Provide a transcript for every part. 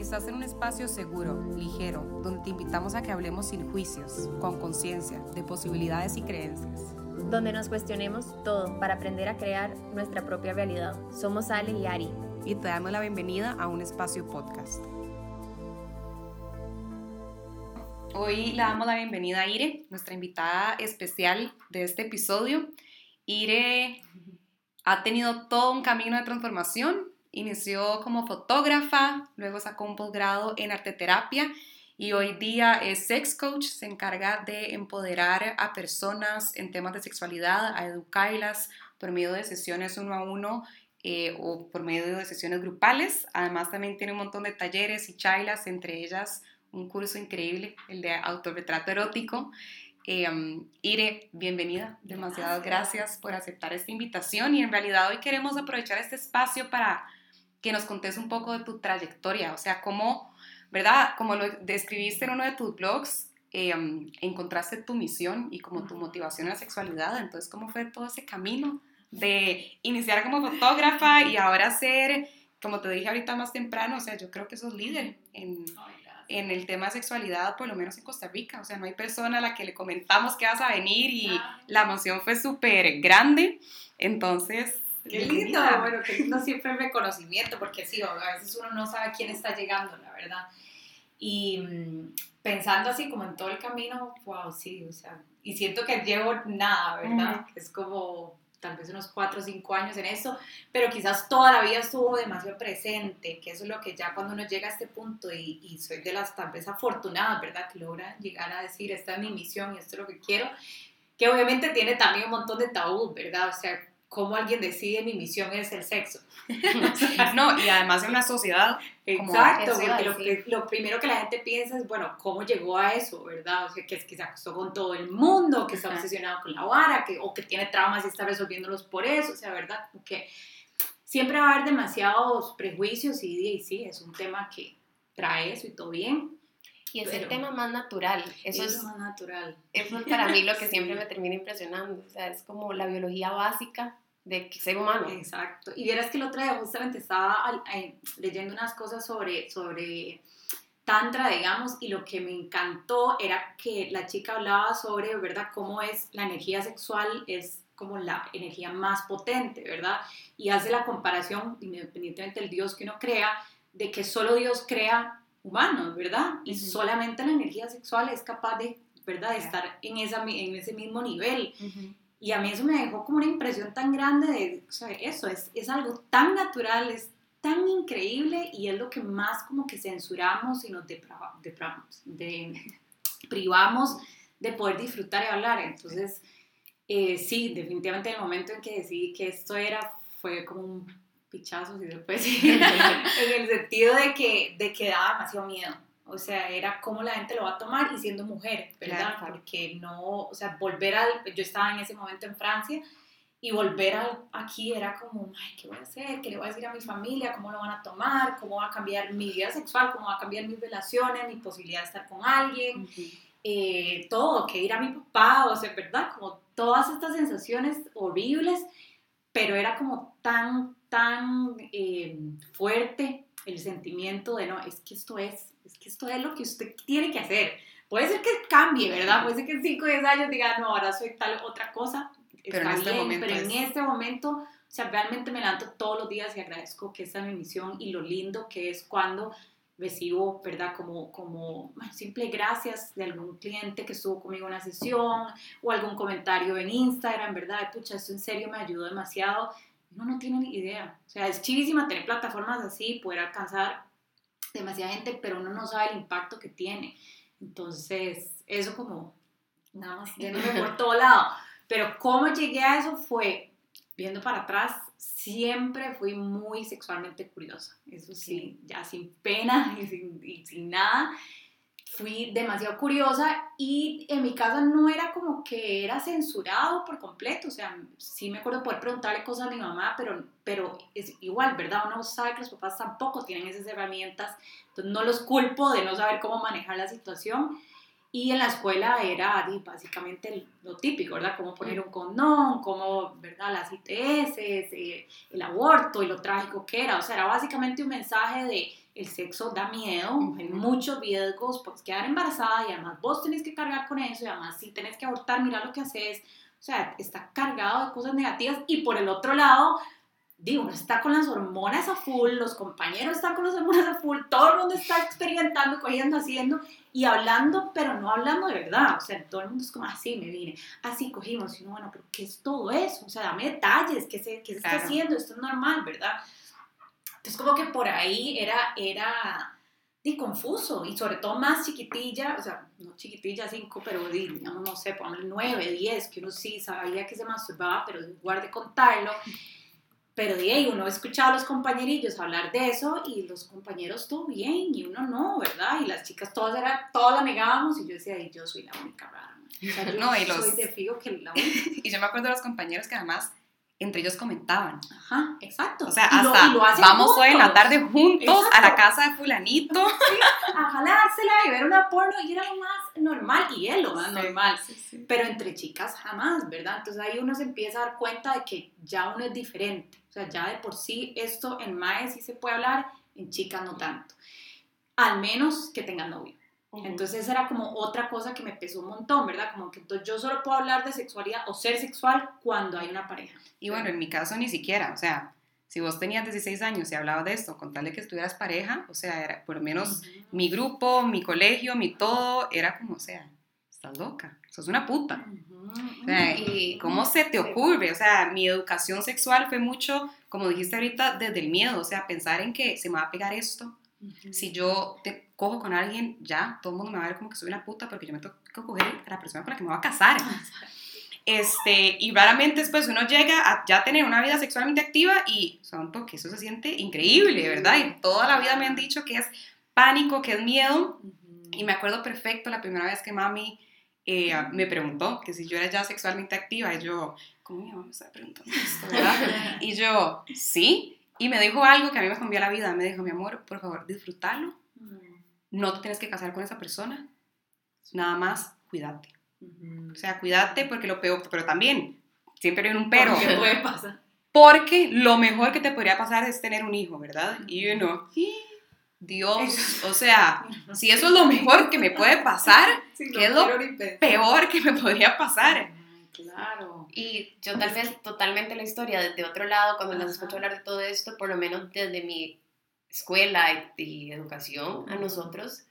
Estás en un espacio seguro, ligero, donde te invitamos a que hablemos sin juicios, con conciencia, de posibilidades y creencias. Donde nos cuestionemos todo para aprender a crear nuestra propia realidad. Somos Ale y Ari. Y te damos la bienvenida a un espacio podcast. Hoy le damos la bienvenida a Ire, nuestra invitada especial de este episodio. Ire ha tenido todo un camino de transformación. Inició como fotógrafa, luego sacó un posgrado en arteterapia y hoy día es sex coach, se encarga de empoderar a personas en temas de sexualidad, a educarlas por medio de sesiones uno a uno eh, o por medio de sesiones grupales. Además también tiene un montón de talleres y charlas, entre ellas un curso increíble, el de autorretrato erótico. Eh, Ire, bienvenida. Demasiadas gracias. por aceptar esta invitación y en realidad hoy queremos aprovechar este espacio para que nos contes un poco de tu trayectoria, o sea, cómo, ¿verdad? Como lo describiste en uno de tus blogs, eh, encontraste tu misión y como tu motivación a la sexualidad, entonces, ¿cómo fue todo ese camino de iniciar como fotógrafa y ahora ser, como te dije ahorita más temprano, o sea, yo creo que sos líder en en el tema de sexualidad, por lo menos en Costa Rica. O sea, no hay persona a la que le comentamos que vas a venir y Ah. la emoción fue súper grande. Entonces, Qué lindo, bueno, que lindo siempre el reconocimiento, porque sí, a veces uno no sabe quién está llegando, la verdad. Y mm, pensando así como en todo el camino, wow, sí, o sea, y siento que llevo nada, ¿verdad? Es como tal vez unos 4 o 5 años en eso, pero quizás toda la vida estuvo demasiado presente, que eso es lo que ya cuando uno llega a este punto y, y soy de las tal vez afortunadas, ¿verdad? Que logra llegar a decir, esta es mi misión y esto es lo que quiero, que obviamente tiene también un montón de tabú, ¿verdad? O sea, cómo alguien decide mi misión es el sexo. no, y además en una sociedad como Exacto, porque lo, que- lo primero que la gente piensa es, bueno, ¿cómo llegó a eso, verdad? O sea, que es que se acostó con todo el mundo, que está obsesionado con la vara, que, o que tiene traumas y está resolviéndolos por eso, o sea, ¿verdad? Porque siempre va a haber demasiados prejuicios y, y sí, es un tema que trae eso y todo bien. Y es el Pero- tema más natural. Eso es es, más natural. eso es para mí lo que siempre me termina impresionando. O sea, es como la biología básica de ser humano. Exacto. Y vieras que el otro día justamente estaba eh, leyendo unas cosas sobre, sobre Tantra, digamos, y lo que me encantó era que la chica hablaba sobre, ¿verdad?, cómo es la energía sexual, es como la energía más potente, ¿verdad? Y hace la comparación, independientemente del Dios que uno crea, de que solo Dios crea humanos, ¿verdad? Y solamente la energía sexual es capaz de, ¿verdad?, de estar en, esa, en ese mismo nivel. Y a mí eso me dejó como una impresión tan grande de, eso, es, es algo tan natural, es tan increíble y es lo que más como que censuramos y nos deprava- depravamos, de, privamos de poder disfrutar y hablar. Entonces, eh, sí, definitivamente en el momento en que decidí que esto era, fue como un pichazo, si se puede decir, en el sentido de que, de que daba demasiado miedo. O sea, era cómo la gente lo va a tomar y siendo mujer, ¿verdad? Claro. Porque no, o sea, volver al, yo estaba en ese momento en Francia y volver al, aquí era como, ay, ¿qué voy a hacer? ¿Qué le voy a decir a mi familia? ¿Cómo lo van a tomar? ¿Cómo va a cambiar mi vida sexual? ¿Cómo va a cambiar mis relaciones? ¿Mi posibilidad de estar con alguien? eh, todo, que ir a mi papá, o sea, ¿verdad? Como todas estas sensaciones horribles, pero era como tan, tan eh, fuerte el sentimiento de, no, es que esto es, es que esto es lo que usted tiene que hacer. Puede ser que cambie, ¿verdad? Puede ser que en 5 o 10 años diga, no, ahora soy tal otra cosa, Pero en está este bien, momento pero en es- este momento, o sea, realmente me levanto todos los días y agradezco que esta es mi misión y lo lindo que es cuando recibo, ¿verdad? Como, como simple gracias de algún cliente que estuvo conmigo en una sesión o algún comentario en Instagram, ¿verdad? Pucha, esto en serio me ayudó demasiado. Uno no tiene ni idea. O sea, es chivísima tener plataformas así, poder alcanzar demasiada gente, pero uno no sabe el impacto que tiene. Entonces, eso como, nada más, yéndome por todo lado. Pero cómo llegué a eso fue, viendo para atrás, siempre fui muy sexualmente curiosa. Eso sí, ya sin pena y sin, y sin nada. Fui demasiado curiosa y en mi casa no era como que era censurado por completo. O sea, sí me acuerdo poder preguntarle cosas a mi mamá, pero, pero es igual, ¿verdad? Uno sabe que los papás tampoco tienen esas herramientas. Entonces no los culpo de no saber cómo manejar la situación. Y en la escuela era básicamente lo típico, ¿verdad? Cómo poner un condón, cómo, ¿verdad? Las ITS, eh, el aborto y lo trágico que era. O sea, era básicamente un mensaje de el sexo da miedo, hay muchos riesgos, pues quedar embarazada y además vos tenés que cargar con eso y además si tenés que abortar, mira lo que haces, o sea, está cargado de cosas negativas y por el otro lado, digo, uno está con las hormonas a full, los compañeros están con las hormonas a full, todo el mundo está experimentando, cogiendo, haciendo y hablando, pero no hablando de verdad, o sea, todo el mundo es como, así me vine, así cogimos, y uno, bueno, pero ¿qué es todo eso? O sea, dame detalles, ¿qué se, qué se está haciendo? Esto es normal, ¿verdad? Entonces, como que por ahí era, era, confuso, y sobre todo más chiquitilla, o sea, no chiquitilla 5, pero di, digamos, no sé, ponle 9, 10, que uno sí sabía que se masturbaba, pero guarde contarlo. Pero de ahí uno escuchaba a los compañerillos hablar de eso y los compañeros todo bien y uno no, ¿verdad? Y las chicas todas era, todas la negábamos y yo decía, y yo soy la única rara. O sea, yo No, y los- soy de fijo que la única. Y yo me acuerdo de los compañeros que además entre ellos comentaban. Ajá, exacto. O sea, Y lo- hasta y lo hacen vamos hoy en la tarde juntos a la casa de fulanito. a jalársela y ver una porno y era lo más normal y es lo más Sí, normal. sí, sí. Pero entre chicas jamás, ¿verdad? Entonces ahí uno se empieza a dar cuenta de que ya uno es diferente. O sea, ya de por sí esto en MAE sí se puede hablar, en chicas no tanto. Al menos que tengan novio. Entonces era como otra cosa que me pesó un montón, ¿verdad? Como que entonces yo solo puedo hablar de sexualidad o ser sexual cuando hay una pareja. Y bueno, en mi caso ni siquiera, o sea, si vos tenías 16 años y hablabas de esto, con tal de que estuvieras pareja, o sea, era por lo menos mi grupo, mi colegio, mi todo, era como, o sea, estás loca, sos una puta. O sea, Y- ¿Cómo se te ocurre? O sea, mi educación sexual fue mucho, como dijiste ahorita, desde el miedo, o sea, pensar en que se me va a pegar esto. Si yo te cojo con alguien, ya, todo el mundo me va a ver como que soy una puta porque yo me tengo que coger a la persona con la que me voy a casar. Este, y raramente después uno llega a ya tener una vida sexualmente activa y son porque eso se siente increíble, ¿verdad? Y toda la vida me han dicho que es pánico, que es miedo. Y me acuerdo perfecto la primera vez que mami eh, me preguntó que si yo era ya sexualmente activa. Y yo, ¿cómo mi mamá me está preguntando esto, verdad? Y yo, sí. Y me dijo algo que a mí me cambió la vida. Me dijo, mi amor, por favor, disfrútalo. No te tienes que casar con esa persona. Nada más, cuídate. O sea, cuídate porque lo peor, pero también, siempre hay un pero. ¿Qué puede pasar? Porque lo mejor que te podría pasar es tener un hijo, ¿verdad? Y yo no, Dios, o sea, si eso es lo mejor que me puede pasar, ¿Qué es lo peor que me podría pasar. Ay, Claro. Y yo tal vez totalmente la historia desde otro lado, cuando las escucho hablar de todo esto, por lo menos desde mi escuela y, y educación, a nosotros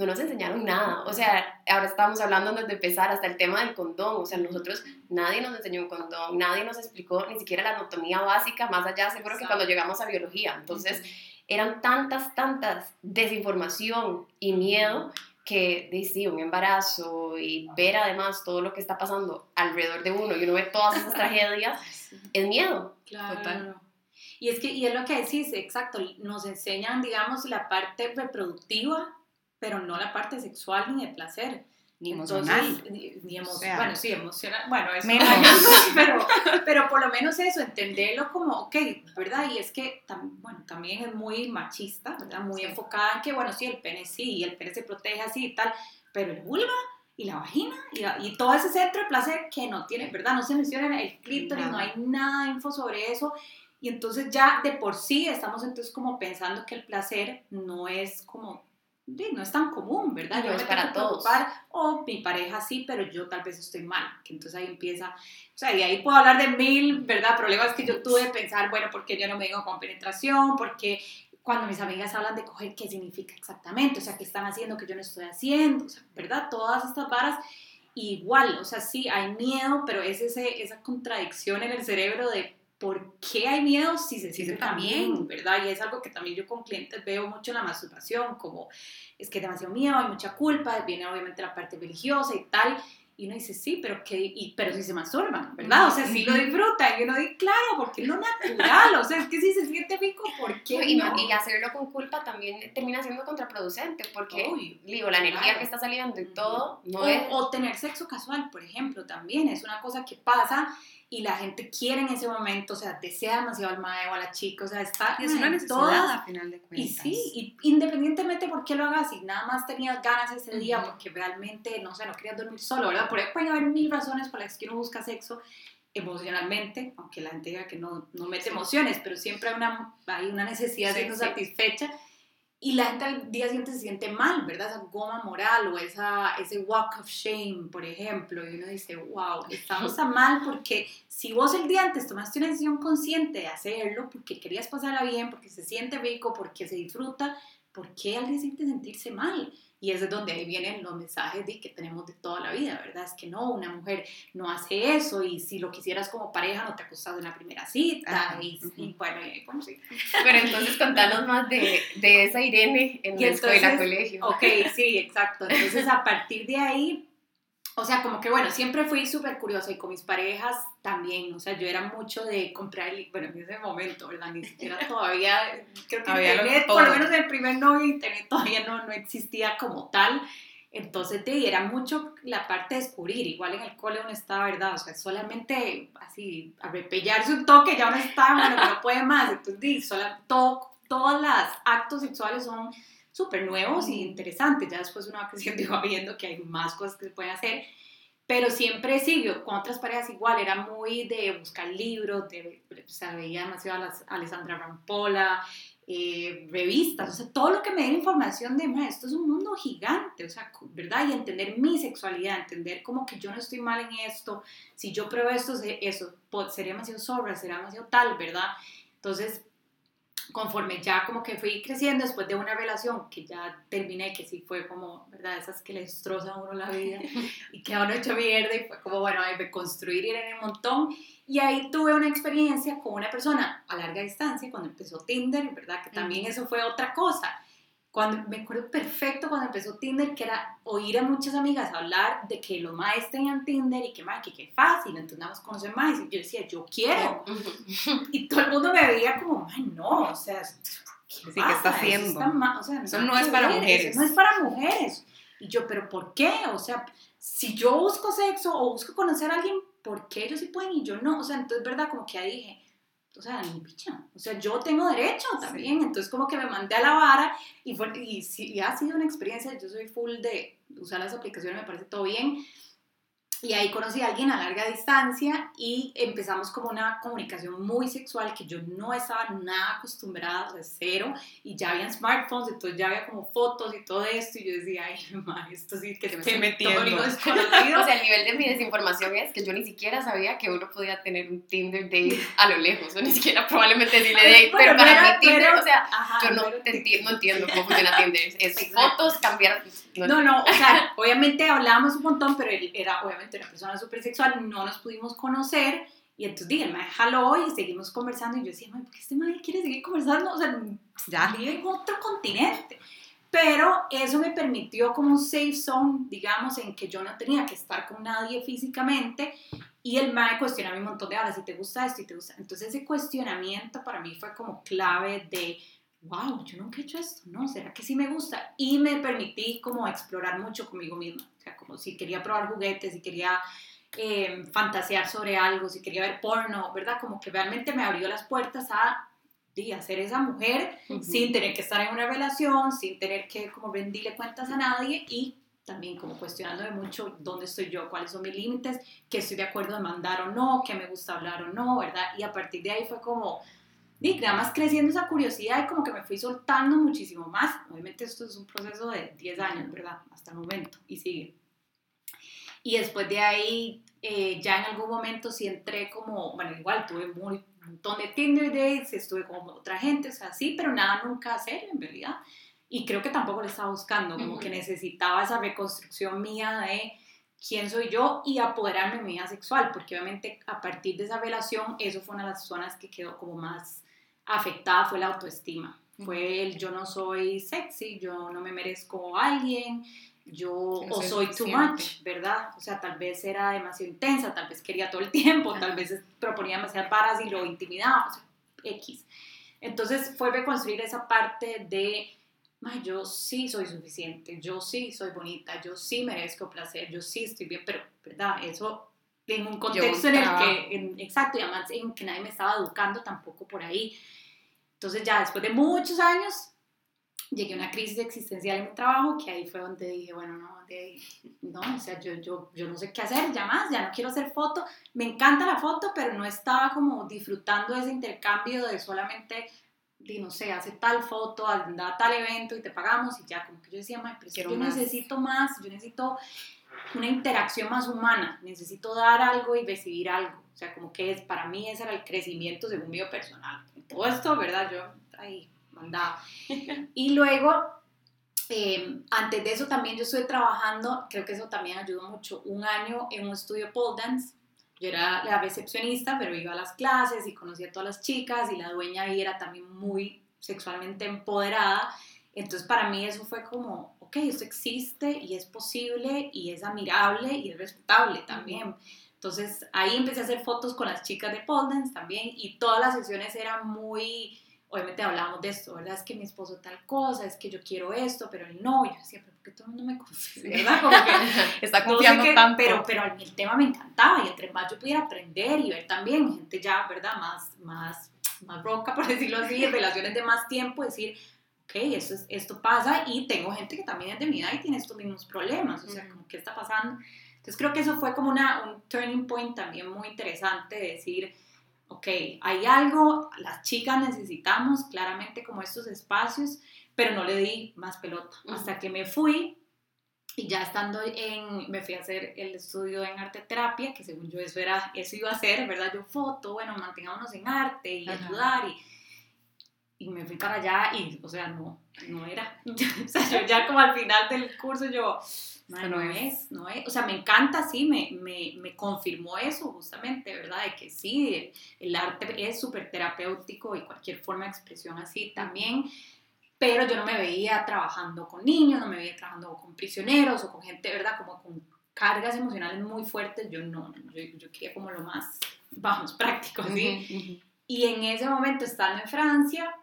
no nos enseñaron nada. O sea, ahora estamos hablando desde empezar hasta el tema del condón. O sea, nosotros, nadie nos enseñó un condón, nadie nos explicó ni siquiera la anatomía básica, más allá, seguro que cuando llegamos a biología. Entonces, eran tantas, tantas desinformación y miedo que de, sí, un embarazo y ver además todo lo que está pasando alrededor de uno y uno ve todas esas tragedias, es miedo. Claro. Total. Y es que, y es lo que decís, exacto, nos enseñan, digamos, la parte reproductiva, pero no la parte sexual ni de placer. Ni Entonces, emocional. ni, ni emo- O sea, bueno, sí, emocional. Bueno, eso menos. pero, pero por lo menos eso, entenderlo como, ok, ¿verdad? Y es que, tam- bueno, también es muy machista, ¿verdad? Muy Sí. enfocada en que, bueno, sí, el pene sí, el pene se protege así y tal, pero el vulva y la vagina y, la- y todo ese centro de placer que no tiene, ¿verdad? No se menciona el clítoris, no hay nada de info sobre eso. Y entonces ya de por sí estamos entonces como pensando que el placer no es como, no es tan común, ¿verdad? No Yo es me para tengo todos. o mi pareja sí, pero yo tal vez estoy mal, que entonces ahí empieza, o sea, y ahí puedo hablar de mil, ¿verdad? Problemas que yo tuve de pensar, bueno, ¿por qué yo no me digo con penetración? Porque cuando mis amigas hablan de coger, ¿qué significa exactamente? O sea, ¿qué están haciendo que yo no estoy haciendo? O sea, ¿verdad? Todas estas varas, igual, o sea, sí, hay miedo, pero es ese, esa contradicción en el cerebro de por qué hay miedo si se siente también. bien, ¿verdad? Y es algo que también yo con clientes veo mucho en la masturbación, como es que hay demasiado miedo, hay mucha culpa, viene obviamente la parte religiosa y tal, y uno dice, sí, pero que, y, pero si se masturban, ¿verdad? O sea, si lo disfrutan, y uno dice, claro, porque es lo natural, o sea, es que si se siente rico, ¿por qué Y, no? y hacerlo con culpa también termina siendo contraproducente, porque, Obvio. digo, la energía Claro. que está saliendo y todo, no o, es... o tener sexo casual, por ejemplo, también es una cosa que pasa y la gente quiere en ese momento, o sea, desea demasiado al mae o a la chica, o sea, está Y es una en necesidad todas a final de Y cuentas. sí, y independientemente por qué lo hagas, si nada más tenías ganas ese día Ujú. porque realmente, no sé, no querías dormir solo, ¿verdad? Por ahí pueden haber mil razones por las que uno busca sexo emocionalmente, aunque la gente diga que no, no mete emociones, pero siempre hay una, hay una necesidad Sí, de sí. satisfecha. y la gente al día siguiente se siente mal, ¿verdad? Esa goma moral o esa, ese walk of shame, por ejemplo, y uno dice, wow, estamos tan mal porque si vos el día antes tomaste una decisión consciente de hacerlo porque querías pasarla bien, porque se siente rico, porque se disfruta, ¿por qué al día siguiente sentirse mal? Y es de donde ahí vienen los mensajes de que tenemos de toda la vida, ¿verdad? Es que no, una mujer no hace eso y si lo quisieras como pareja no te acostas en la primera cita. y, bueno, y, bueno, sí. Pero entonces contanos más de, de esa Irene en la escuela, colegio. Ok, sí, exacto. Entonces a partir de ahí o sea, como que bueno, siempre fui súper curiosa y con mis parejas también, o sea, yo era mucho de comprar, bueno, en ese momento, ¿verdad? Ni siquiera todavía, creo que internet, por lo menos el primer novio internet todavía no, no existía como tal, entonces te era mucho la parte de descubrir, igual en el cole uno estaba, ¿verdad? O sea, solamente así, a repellarse un toque, ya uno está, bueno, no puede más, entonces, solo, todo, todos los actos sexuales son súper nuevos y interesantes. Ya después una vez que va viendo que hay más cosas que se pueden hacer. Pero siempre siguió con otras parejas igual, era muy de buscar libros, de, o sea, veía demasiado a Alessandra Rampola, eh, revistas, o sea, todo lo que me dé información de, esto es un mundo gigante, o sea, ¿verdad? Y entender mi sexualidad, entender como que yo no estoy mal en esto, si yo pruebo esto, eso sería demasiado sobra, sería demasiado tal, ¿verdad? Entonces, conforme ya como que fui creciendo después de una relación que ya terminé, que sí fue como, ¿verdad? Esas que le destrozan a uno la vida y que a uno hecho mierda y fue como, bueno, hay que construir ir en el montón. Y ahí tuve una experiencia con una persona a larga distancia cuando empezó Tinder, ¿verdad? Que también eso fue otra cosa cuando, me acuerdo perfecto cuando empezó Tinder, que era oír a muchas amigas hablar de que los maes tenían Tinder y que, más que qué fácil, entonces nada más conocer más. Y yo decía, yo quiero. y todo el mundo me veía como, ay, no, o sea, ¿qué, sí, ¿qué está haciendo? Eso, o sea, eso no es para mujeres. no es para mujeres. Y yo, pero ¿por qué? O sea, si yo busco sexo o busco conocer a alguien, ¿por qué ellos sí pueden y yo no? O sea, entonces, ¿verdad? Como que ahí dije, o sea, ni picha, o sea, yo tengo derecho también, entonces como que me mandé a la vara y, fue, y, y ha sido una experiencia, yo soy full de usar las aplicaciones, me parece todo bien, y ahí conocí a alguien a larga distancia y empezamos como una comunicación muy sexual que yo no estaba nada acostumbrada, de cero, y ya habían smartphones, entonces ya había como fotos y todo esto, y yo decía, ay, mamá, esto sí que se me está metiendo. o sea, el nivel de mi desinformación es que yo ni siquiera sabía que uno podía tener un Tinder date a lo lejos, o ni siquiera probablemente decirle date, pero, para mí Tinder, o sea, yo no, no, entiendo cómo funciona Tinder, es fotos, cambiar... No, no, o sea, obviamente hablábamos un montón, pero él era obviamente una persona súper sexual, no nos pudimos conocer. Y entonces dije, me jaló y seguimos conversando. Y yo decía, ¿por qué este madre quiere seguir conversando? O sea, ya vive en otro continente. Pero eso me permitió como un safe zone, digamos, en que yo no tenía que estar con nadie físicamente. Y el me cuestionaba un montón de horas, si te gusta esto, y te gusta. Entonces ese cuestionamiento para mí fue como clave de, wow, yo nunca he hecho esto, ¿no? ¿Será que sí me gusta? Y me permití como explorar mucho conmigo misma. O sea, si quería probar juguetes, si quería eh, fantasear sobre algo, si quería ver porno, ¿verdad? Como que realmente me abrió las puertas a a ser esa mujer sin tener que estar en una relación, sin tener que como rendirle cuentas a nadie y también como cuestionándome mucho dónde estoy yo, cuáles son mis límites, qué estoy de acuerdo de mandar o no, qué me gusta hablar o no, ¿verdad? Y a partir de ahí fue como, y nada más creciendo esa curiosidad y como que me fui soltando muchísimo más. Obviamente esto es un proceso de 10 años, ¿verdad? Hasta el momento y sigue. Y después de ahí, eh, ya en algún momento sí entré como, bueno, igual tuve un montón de Tinder dates, estuve con otra gente, o sea, sí, pero nada nunca serio en realidad. Y creo que tampoco lo estaba buscando, como que necesitaba esa reconstrucción mía de quién soy yo y apoderarme de mi vida sexual, porque obviamente a partir de esa relación, eso fue una de las zonas que quedó como más afectada fue la autoestima. Fue el yo no soy sexy, yo no me merezco a alguien, yo o soy too much, ¿verdad? O sea, tal vez era demasiado intensa, tal vez quería todo el tiempo, tal vez proponía demasiadas varas y lo intimidaba, o sea, X. Entonces fue reconstruir esa parte de, yo sí soy suficiente, yo sí soy bonita, yo sí merezco placer, yo sí estoy bien, pero, ¿verdad? Eso en un contexto en el que, exacto, y además en que nadie me estaba educando tampoco por ahí. Entonces ya después de muchos años llegué a una crisis existencial en mi trabajo que ahí fue donde dije, bueno, no, no, o sea, yo, yo, yo no sé qué hacer, ya más, ya no quiero hacer foto. Me encanta la foto, pero no estaba como disfrutando ese intercambio de solamente di, no sé, hace tal foto, anda a tal evento y te pagamos y ya, como que yo decía, "Mae, pero yo más". necesito más, yo necesito una interacción más humana, necesito dar algo y recibir algo, o sea, como que es, para mí ese era el crecimiento según mi personal. Todo esto, ¿verdad? Yo ahí mandaba. Y luego, eh, antes de eso también yo estuve trabajando, creo que eso también ayudó mucho, un año en un estudio pole dance. Yo era la recepcionista, pero iba a las clases y conocía a todas las chicas y la dueña ahí era también muy sexualmente empoderada. Entonces para mí eso fue como, ok, esto existe y es posible y es admirable y es respetable también. Entonces ahí empecé a hacer fotos con las chicas de pole dance también y todas las sesiones eran muy, obviamente hablábamos de esto, ¿verdad? Es que mi esposo tal cosa, es que yo quiero esto, pero él no. Yo decía, pero ¿por qué todo el mundo me confía? ¿Verdad? Como que Está no sé confiando qué, tanto. Pero, pero el tema me encantaba y entre más yo pudiera aprender y ver también gente ya, ¿verdad? Más, más, más roca, por decirlo así, en relaciones de más tiempo, decir, ok, esto, es- esto pasa y tengo gente que también es de mi edad y tiene estos mismos problemas, o sea, como, ¿qué está pasando? Entonces creo que eso fue como una, un turning point también muy interesante de decir, ok, hay algo, las chicas necesitamos claramente como estos espacios, pero no le di más pelota. Hasta que me fui y ya estando en, me fui a hacer el estudio en arte terapia, que según yo eso, era, eso iba a ser, ¿verdad? Yo foto, bueno, mantengámonos en arte y Ajá. ayudar y, y me fui para allá y, o sea, no, no era. o sea, yo ya como al final del curso yo, "Mae, Esto no, es. no es. O sea, me encanta, sí, me, me, me confirmó eso justamente, ¿verdad? De que sí, el arte es súper terapéutico y cualquier forma de expresión así también. Pero yo no me veía trabajando con niños, no me veía trabajando con prisioneros o con gente, ¿verdad? Como con cargas emocionales muy fuertes. Yo no, yo, yo quería como lo más, vamos, práctico, ¿sí? Ujú, ujú. Y en ese momento, estando en Francia,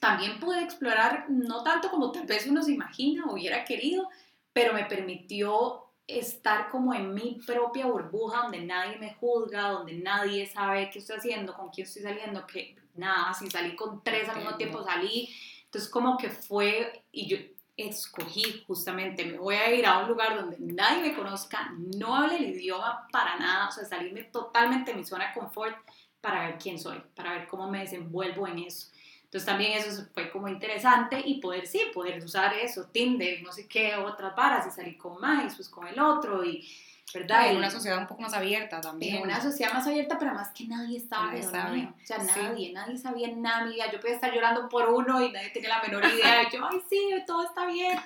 también pude explorar, no tanto como tal vez uno se imagina o hubiera querido, pero me permitió estar como en mi propia burbuja, donde nadie me juzga, donde nadie sabe qué estoy haciendo, con quién estoy saliendo, que nada, si salí con tres al mismo tiempo salí. Entonces como que fue, y yo escogí justamente, me voy a ir a un lugar donde nadie me conozca, no hable el idioma para nada, o sea, salirme totalmente de mi zona de confort para ver quién soy, para ver cómo me desenvuelvo en eso. Entonces también eso fue como interesante y poder, sí, poder usar eso, Tinder, no sé qué, otras varas y salir con más, pues con el otro y, ¿verdad? en una sociedad un poco más abierta también. en una sociedad más abierta, pero además que nadie estaba Nadie sabe. O sea, Sí. nadie, nadie sabía nada vida. Yo podía estar llorando por uno y nadie tenía la menor idea. Yo, ay, sí, todo está bien.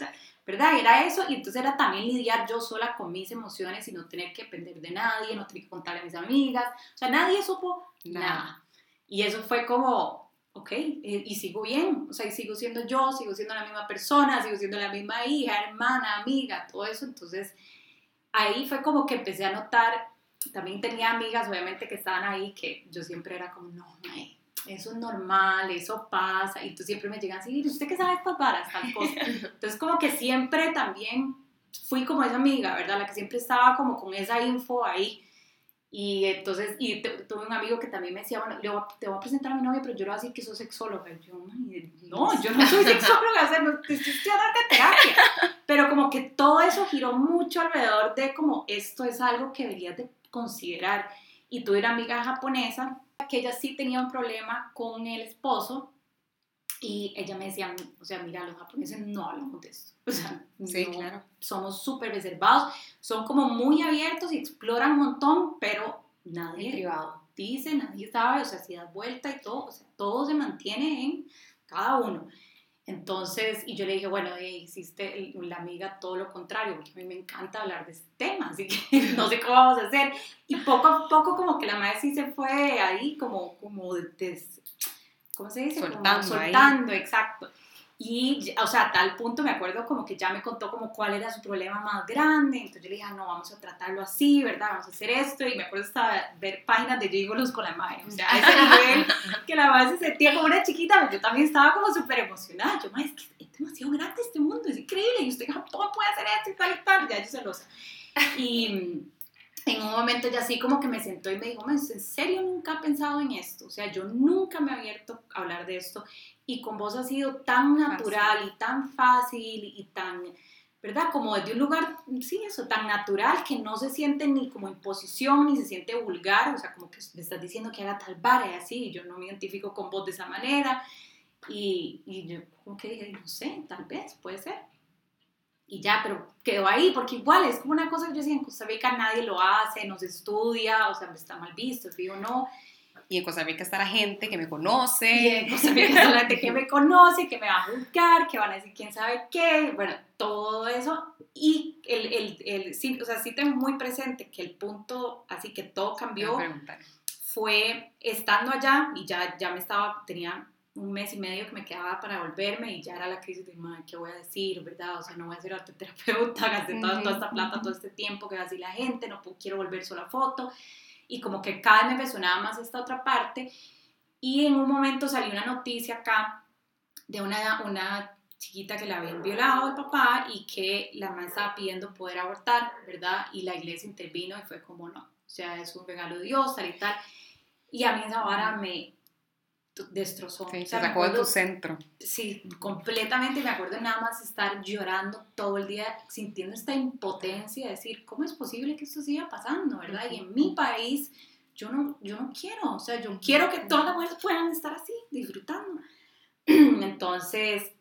¿Verdad? Era eso. Y entonces era también lidiar yo sola con mis emociones y no tener que depender de nadie, no tener que contarle a mis amigas. O sea, nadie supo Nada. nada. Y eso fue como, ok, eh, y sigo bien. O sea, y sigo siendo yo, sigo siendo la misma persona, sigo siendo la misma hija, hermana, amiga, todo eso. Entonces, ahí fue como que empecé a notar, también tenía amigas obviamente que estaban ahí, que yo siempre era como, no, mae, eso es normal, eso pasa, y tú siempre me llegan así, ¿usted qué sabe estas varas, tal cosa? Entonces como que siempre también fui como esa amiga, ¿verdad? La que siempre estaba como con esa info ahí. Y entonces, y tuve un amigo que también me decía, bueno, a- te voy a presentar a mi novia, pero yo le voy a decir que sos sexóloga. Y yo, "Mae, no, yo no soy sexóloga, o sea, no, te estoy arte terapia. Pero como que todo eso giró mucho alrededor de como esto es algo que deberías de considerar. Y tuve una amiga japonesa que ella sí tenía un problema con el esposo y ella me decía, o sea, mira, los japoneses no hablamos de esto. O sea, Sí, no, claro. somos súper reservados, son como muy abiertos y exploran un montón, pero nadie privado. dice, nadie sabe, o sea, si das vuelta y todo, o sea, todo se mantiene en cada uno. Entonces, y yo le dije, bueno, hiciste la amiga todo lo contrario, porque a mí me encanta hablar de este tema, así que no sé cómo vamos a hacer. Y poco a poco como que la madre sí se fue ahí, como, como des- ¿cómo se dice? Como Soltando ahí. soltando, exacto. Y, o sea, a tal punto me acuerdo como que ya me contó como cuál era su problema más grande, entonces yo le dije, ah, no, vamos a tratarlo así, ¿verdad? Vamos a hacer esto, y me acuerdo hasta ver páginas de gigolos con la madre, o sea, a ese nivel que la madre se sentía como una chiquita, pero yo también estaba como súper emocionada, yo, madre, es que es demasiado grande este mundo, es increíble, y usted en Japón puede hacer esto y tal y tal, ya yo celosa. Y en un momento ya así como que me sentó y me dijo, "Ma, ¿usted en serio nunca ha pensado en esto? O sea, yo nunca me he abierto a hablar de esto y con vos ha sido tan natural y tan fácil y tan, ¿verdad? Como desde un lugar, sí, eso, tan natural que no se siente ni como imposición ni se siente vulgar, o sea, como que le estás diciendo que haga tal vara y así, y yo no me identifico con vos de esa manera. Y, y yo como que dije, no sé, tal vez, puede ser. Y ya, pero quedó ahí, porque igual es como una cosa que yo decía, en Costa Rica nadie lo hace, no se estudia, o sea, está mal visto, no. Y en Costa Rica está la gente que me conoce. Y en Costa Rica está la gente que me conoce, que me va a juzgar, que van a decir quién sabe qué, bueno, todo eso. Y el, el, el sí, o sea, sí tengo muy presente que el punto, así que todo cambió, fue estando allá y ya, ya me estaba, tenía un mes y medio que me quedaba para volverme y ya era la crisis de, madre, ¿qué voy a decir? ¿Verdad? O sea, no voy a ser terapeuta, gasté toda, toda, esta plata, todo este tiempo que va a decir la gente, no quiero volver sola foto. Y como que cada vez me resonaba más esta otra parte. Y en un momento salió una noticia acá de una, una chiquita que la habían violado el papá y que la mamá estaba pidiendo poder abortar, ¿verdad? Y la iglesia intervino y fue como, no, o sea, es un regalo de Dios, tal y tal. Y a mí esa vara me destrozó. se sacó de tu centro. Sí, completamente. Me acuerdo nada más estar llorando todo el día, sintiendo esta impotencia de decir, ¿cómo es posible que esto siga pasando, verdad? Y en mi país, yo no, yo no quiero, o sea, yo quiero que todas las mujeres puedan estar así, disfrutando. Entonces,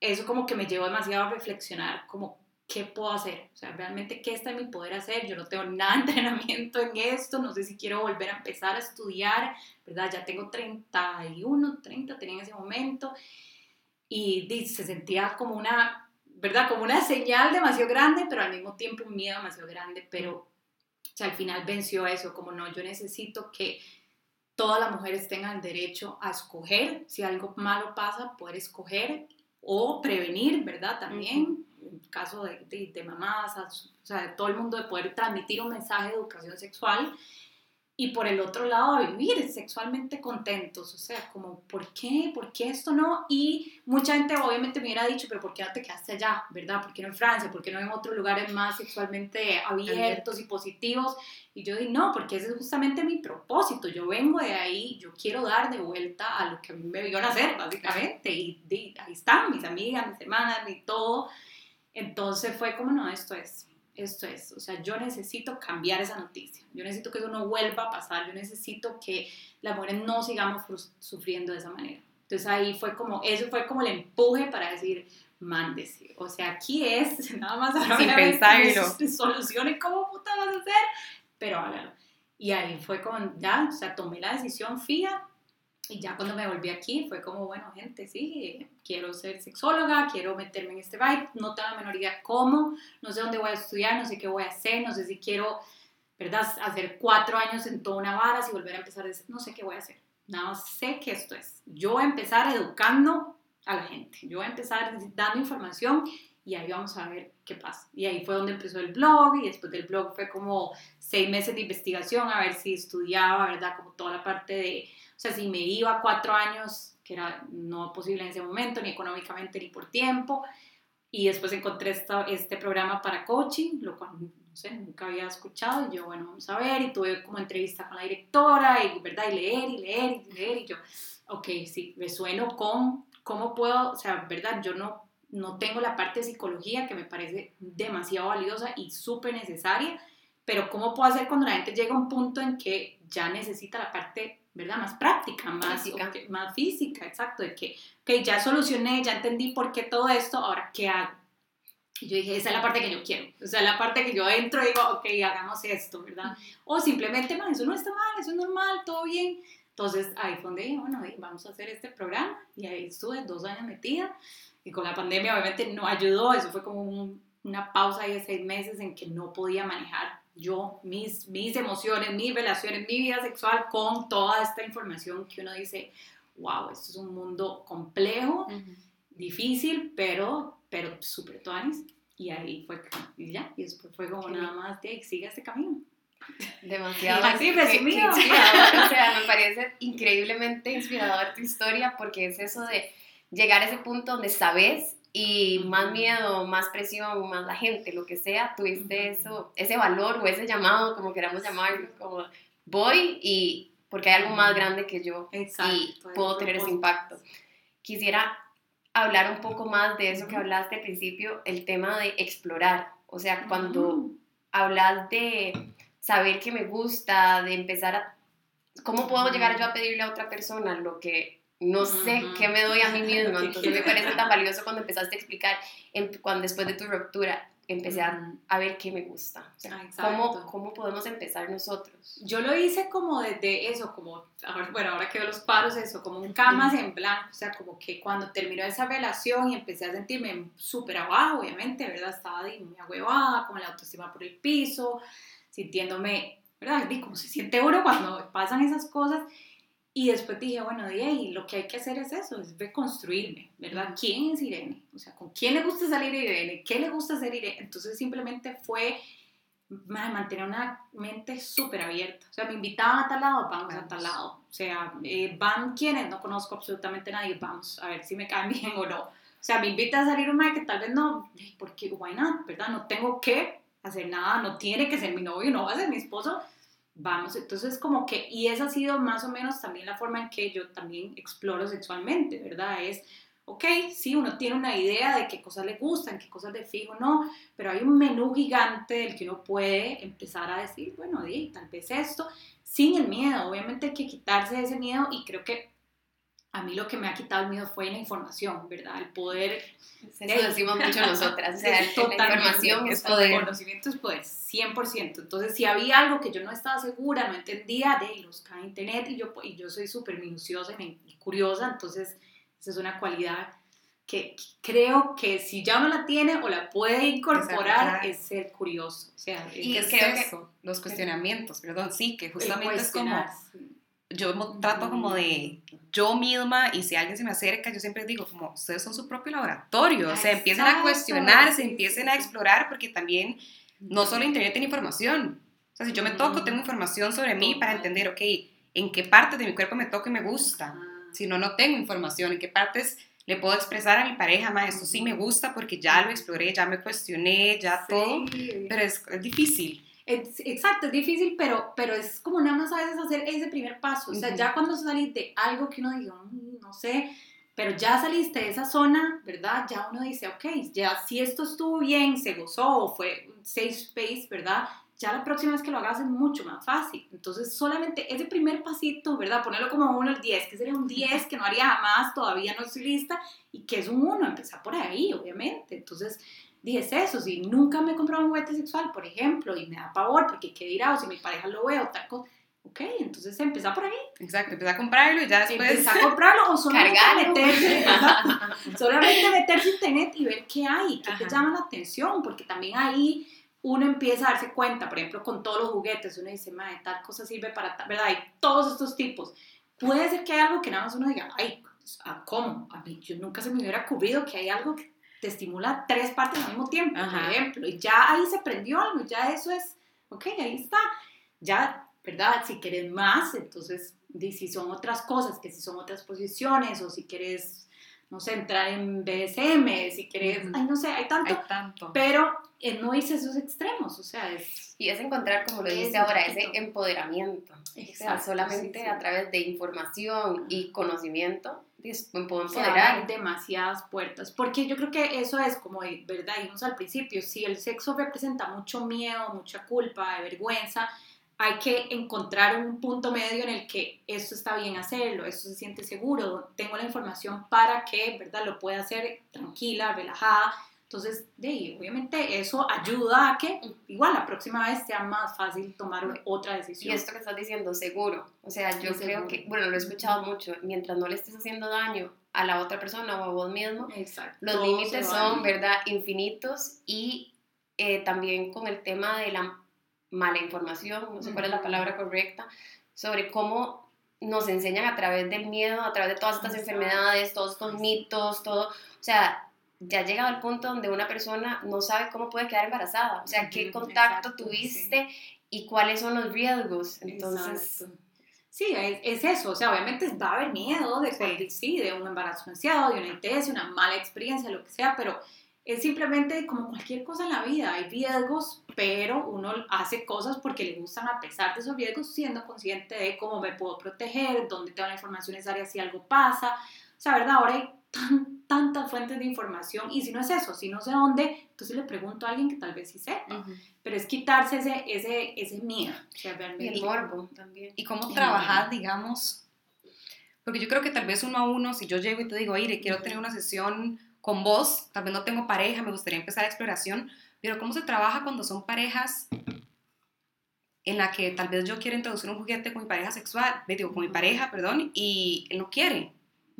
eso como que me llevó demasiado a reflexionar, como ¿qué puedo hacer? O sea, realmente, ¿qué está en mi poder hacer? Yo no tengo nada de entrenamiento en esto, no sé si quiero volver a empezar a estudiar, ¿verdad? Ya tengo 31, 30, tenía en ese momento, y, se sentía como una, ¿verdad? Como una señal demasiado grande, pero al mismo tiempo un miedo demasiado grande, pero o sea, al final venció eso, como no, yo necesito que todas las mujeres tengan derecho a escoger, si algo malo pasa, poder escoger o prevenir, ¿verdad? También caso de, de, mamás, o sea, de todo el mundo, de poder transmitir un mensaje de educación sexual y por el otro lado a vivir sexualmente contentos, o sea, como, ¿por qué? ¿Por qué esto no? Y mucha gente obviamente me hubiera dicho, pero ¿por qué no te quedaste allá? ¿Verdad? ¿Por qué no en Francia? ¿Por qué no en otros lugares más sexualmente abiertos y positivos? Y yo dije, no, porque ese es justamente mi propósito, yo vengo de ahí, yo quiero dar de vuelta a lo que a mí me vio nacer, básicamente, y, y ahí están mis amigas, mis hermanas, y todo, entonces fue como, no, esto es, esto es, o sea, yo necesito cambiar esa noticia, yo necesito que eso no vuelva a pasar, yo necesito que las mujeres no sigamos sufriendo de esa manera. Entonces ahí fue como, eso fue como el empuje para decir, mándese, o sea, aquí es, nada más sin pensarlo, soluciones, ¿cómo puta vas a hacer? Pero hágalo. Y ahí fue como, ya, o sea, tomé la decisión fía y ya cuando me volví aquí fue como, bueno, gente, sí, quiero ser sexóloga, quiero meterme en este vibe, no tengo la menor idea cómo, no sé dónde voy a estudiar, no sé qué voy a hacer, no sé si quiero, ¿verdad?, hacer cuatro años en toda una vara y volver a empezar, no sé qué voy a hacer, nada más sé que esto es. Yo voy a empezar educando a la gente, yo voy a empezar dando información y ahí vamos a ver qué pasa. Y ahí fue donde empezó el blog y después del blog fue como seis meses de investigación a ver si estudiaba, ¿verdad? Como toda la parte de o sea, si me iba cuatro años, que era no posible en ese momento, ni económicamente ni por tiempo, y después encontré este programa para coaching, lo cual, no sé, nunca había escuchado, y yo, bueno, vamos a ver, y tuve como entrevista con la directora, y, ¿verdad? Y leer, y leer, y leer, y yo, ok, sí, resueno con cómo puedo, o sea, ¿verdad? Yo no, no tengo la parte de psicología que me parece demasiado valiosa y súper necesaria, pero ¿cómo puedo hacer cuando la gente llega a un punto en que ya necesita la parte ¿verdad? Más práctica, más física, más física exacto, de que, ok, ya solucioné, ya entendí por qué todo esto, ahora, ¿qué hago? Y yo dije, esa es la parte que yo quiero, o sea, la parte que yo entro y digo, ok, hagamos esto, ¿verdad? O simplemente, man, eso no está mal, eso es normal, todo bien. Entonces ahí fue donde dije, bueno, vamos a hacer este programa y ahí estuve dos años metida y con la pandemia obviamente no ayudó, eso fue como una pausa de seis meses en que no podía manejar yo, mis, mis emociones, mis relaciones, mi vida sexual con toda esta información que uno dice, wow, esto es un mundo complejo, difícil, pero, pero súper tuanis. Y ahí fue, y ya, y después fue como nada más, de sigue este camino. Demasiado. Así resumido. o sea, me parece increíblemente inspirador tu historia porque es eso de llegar a ese punto donde sabes y más miedo, más presión, más la gente, lo que sea, tuviste eso, ese valor o ese llamado, como queramos llamarlo, como voy y porque hay algo más grande que yo y puedo tener ese impacto. Quisiera hablar un poco más de eso que hablaste al principio, el tema de explorar, o sea, cuando hablas de saber que me gusta, de empezar a, ¿cómo puedo llegar yo a pedirle a otra persona lo que no sé Ujú. qué me doy a mí misma. ¿Qué Entonces me parece tan valioso cuando empezaste a explicar, em- cuando después de tu ruptura, empecé a, a ver qué me gusta. O sea, Ah. ¿cómo, ¿Cómo podemos empezar nosotros? Yo lo hice como desde eso, como, ahora- bueno, ahora que veo los paros, eso, como un camas en blanco, o sea, como que cuando terminó esa relación y empecé a sentirme súper abajo, obviamente, ¿verdad? Estaba ahí muy ahuevada, con la autoestima por el piso, sintiéndome, ¿verdad? Y como se siente uno cuando pasan esas cosas. Y después dije, bueno, ahí, lo que hay que hacer es eso, es reconstruirme, ¿verdad? ¿Quién es Irene? O sea, ¿con quién le gusta salir Irene? ¿Qué le gusta hacer Irene? Entonces simplemente fue ma- mantener una mente súper abierta. O sea, me invitaban a tal lado, vamos a tal Vamos. lado. O sea, eh, van quienes, no conozco absolutamente a nadie, vamos a ver si me caen bien o no. O sea, me invita a salir un que tal vez no, "Ey, porque why not, ¿verdad? No tengo que hacer nada, no tiene que ser mi novio, no va a ser mi esposo. Vamos, entonces como que, y esa ha sido más o menos también la forma en que yo también exploro sexualmente, ¿verdad? Es, ok, sí, uno tiene una idea de qué cosas le gustan, qué cosas de fijo no, pero hay un menú gigante del que uno puede empezar a decir, bueno, di, tal vez esto, sin el miedo, obviamente hay que quitarse ese miedo y creo que a mí lo que me ha quitado el miedo fue la información, ¿verdad? El poder Eso decimos mucho nosotras. O sea, la Totalmente, información es el poder. conocimiento es poder, 100%. Entonces, si había algo que yo no estaba segura, no entendía, de los buscaba en internet y yo, y yo soy súper minuciosa y curiosa, entonces esa es una cualidad que creo que si ya uno la tiene o la puede incorporar es ser curioso. O sea, Y ¿Qué es creo que-? Los cuestionamientos, perdón, sí, que el justamente es como. Yo trato como de yo misma y si alguien se me acerca, yo siempre digo como, ustedes son su propio laboratorio, o sea, empiecen a Exacto, cuestionarse, sí, empiecen a explorar, porque también no solo Internet tiene información, o sea, si yo me toco, tengo información sobre mí para entender, ok, en qué partes de mi cuerpo me toca y me gusta, Ah, si no, no tengo información, en qué partes le puedo expresar a mi pareja, ma, esto sí me gusta porque ya lo exploré, ya me cuestioné, ya todo, pero es, es difícil. Es- exacto, es difícil, pero, pero es como nada más a veces hacer ese primer paso. O sea, Ujú. ya cuando salís de algo que uno dice, "Mm, no sé, pero ya saliste de esa zona, ¿verdad? Ya uno dice, ok, ya si esto estuvo bien, se gozó fue safe space, ¿verdad? Ya la próxima vez que lo hagas es mucho más fácil. Entonces, solamente ese primer pasito, ¿verdad? Ponerlo como uno el 10, que sería un 10 que no haría jamás, todavía no estoy lista, y que es un 1, empezar por ahí, obviamente. Entonces, dije eso, si nunca me he comprado un juguete sexual, por ejemplo, y me da pavor porque qué dirá, o si mi pareja lo ve o tal cosa, ok, entonces empezar por ahí, Exacto, empecé a comprarlo y ya después... empezar a comprarlo o solamente Cargarlo. meterse, solamente meterse en internet y ver qué hay, qué te llama la atención, porque también ahí uno empieza a darse cuenta, por ejemplo, con todos los juguetes, uno dice, madre, tal cosa sirve para tal, ¿verdad? Hay todos estos tipos. Puede ser que hay algo que nada más uno diga, ay, ¿a ¿cómo? A mí yo nunca se me hubiera ocurrido que hay algo que te estimula tres partes al mismo tiempo, por Ajá. ejemplo, y ya ahí se prendió algo, ya eso es, ok, ahí está, ya, ¿verdad? Si quieres más, entonces, si son otras cosas, que si son otras posiciones, o si quieres, no sé, entrar en BDSM, si quieres, ay, no sé, hay tanto, Hay tanto. pero eh, no irse a esos extremos, o sea, es... Y es encontrar, como lo dice ahora, ese empoderamiento. O sea, Exacto, solamente sí, sí. a través de información y conocimiento me puedo empoderar. demasiadas puertas, porque yo creo que eso es como, de verdad, dijimos al principio, si el sexo representa mucho miedo, mucha culpa, vergüenza, hay que encontrar un punto medio en el que esto está bien hacerlo, esto se siente seguro, tengo la información para que, ¿verdad?, lo pueda hacer tranquila, relajada. Entonces, de ahí, obviamente eso ayuda a que igual la próxima vez sea más fácil tomar otra Y decisión. esto que estás diciendo, seguro. O sea, yo Sí, creo seguro. que, bueno, lo he escuchado mucho, mientras no le estés haciendo daño a la otra persona o a vos mismo, Exacto. los todo límites son. ¿verdad?, infinitos y eh, también con el tema de la mala información, no sé cuál es la palabra correcta, sobre cómo nos enseñan a través del miedo, a través de todas estas enfermedades, todos estos mitos, todo, o sea, ya ha llegado al punto donde una persona no sabe cómo puede quedar embarazada, o sea, qué contacto exacto, tuviste y cuáles son los riesgos, entonces... Exacto. Sí, es, es eso, o sea, obviamente va a haber miedo de, Sí. sí, de un embarazo deseado, de una ITS, una mala experiencia, lo que sea, pero es simplemente como cualquier cosa en la vida, hay riesgos, pero uno hace cosas porque le gustan a pesar de esos riesgos, siendo consciente de cómo me puedo proteger, dónde tengo la información necesaria si algo pasa, o sea, ¿verdad? Ahora hay tan- tantas fuentes de información y si no es eso, si no sé dónde, entonces le pregunto a alguien que tal vez sí sepa, Ujú. pero es quitarse ese, ese, ese miedo, o sea, Y el morbo también. ¿Y cómo trabajar, digamos, Porque yo creo que tal vez uno a uno, si yo llego y te digo, oye, quiero tener una sesión con vos, tal vez no tengo pareja, me gustaría empezar exploración, pero ¿cómo se trabaja cuando son parejas en la que tal vez yo quiero introducir un juguete con mi pareja sexual, digo, con mi pareja, perdón, y él no quiere?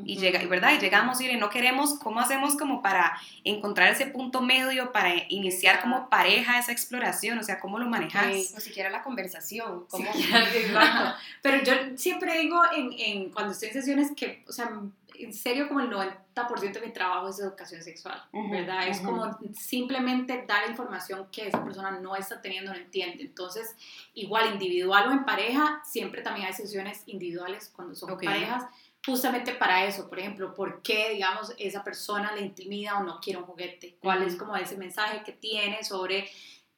Y, llega, ¿verdad? y llegamos y no queremos, ¿cómo hacemos como para encontrar ese punto medio, para iniciar como pareja esa exploración? O sea, ¿cómo lo manejas? O siquiera la conversación. ¿cómo? Pero yo siempre digo en, en, cuando estoy en sesiones que, o sea, en serio como el 90% de mi trabajo es educación sexual, ¿verdad? Es como simplemente dar información que esa persona no está teniendo, no entiende. Entonces, igual individual o en pareja, siempre también hay sesiones individuales cuando son parejas justamente para eso, por ejemplo, por qué, digamos, esa persona le intimida o no quiere un juguete, cuál es como ese mensaje que tiene sobre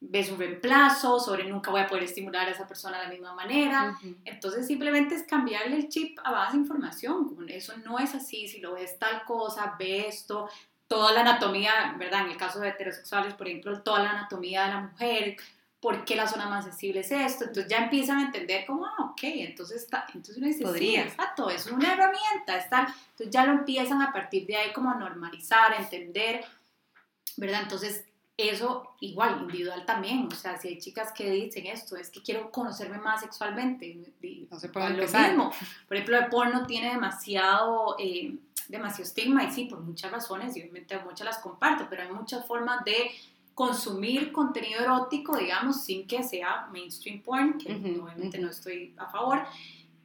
ves un reemplazo, sobre nunca voy a poder estimular a esa persona de la misma manera. Entonces simplemente es cambiarle el chip a base de información. Eso no es así, si lo ves tal cosa, ve esto, toda la anatomía, ¿verdad? En el caso de heterosexuales, por ejemplo, toda la anatomía de la mujer, por qué la zona más sensible es esto. Entonces ya empiezan a entender como, ah, ok, entonces, está, entonces uno dice, Podría. sí, exacto, es una herramienta, está. Entonces ya lo empiezan a partir de ahí como a normalizar, a entender, ¿verdad? Entonces eso igual, individual también, o sea, si hay chicas que dicen esto, es que quiero conocerme más sexualmente, no se puede empezar. Lo mismo. Por ejemplo, el porno tiene demasiado, eh, demasiado estigma y sí, por muchas razones, y obviamente muchas las comparto, pero hay muchas formas de consumir contenido erótico, digamos, sin que sea mainstream porn, que obviamente no estoy a favor,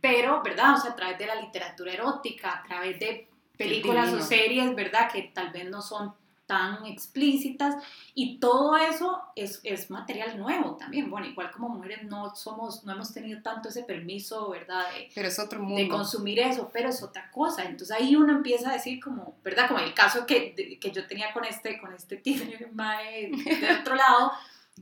pero, ¿verdad? O sea, a través de la literatura erótica, a través de películas o series, ¿verdad? Que tal vez no son tan explícitas y todo eso es, es, material nuevo también. Bueno, igual como mujeres no somos, no hemos tenido tanto ese permiso, ¿verdad? De, pero es otro mundo. De consumir eso, pero es otra cosa. Entonces ahí uno empieza a decir como, ¿verdad? Como el caso que, que yo tenía con este, con este tío de otro lado,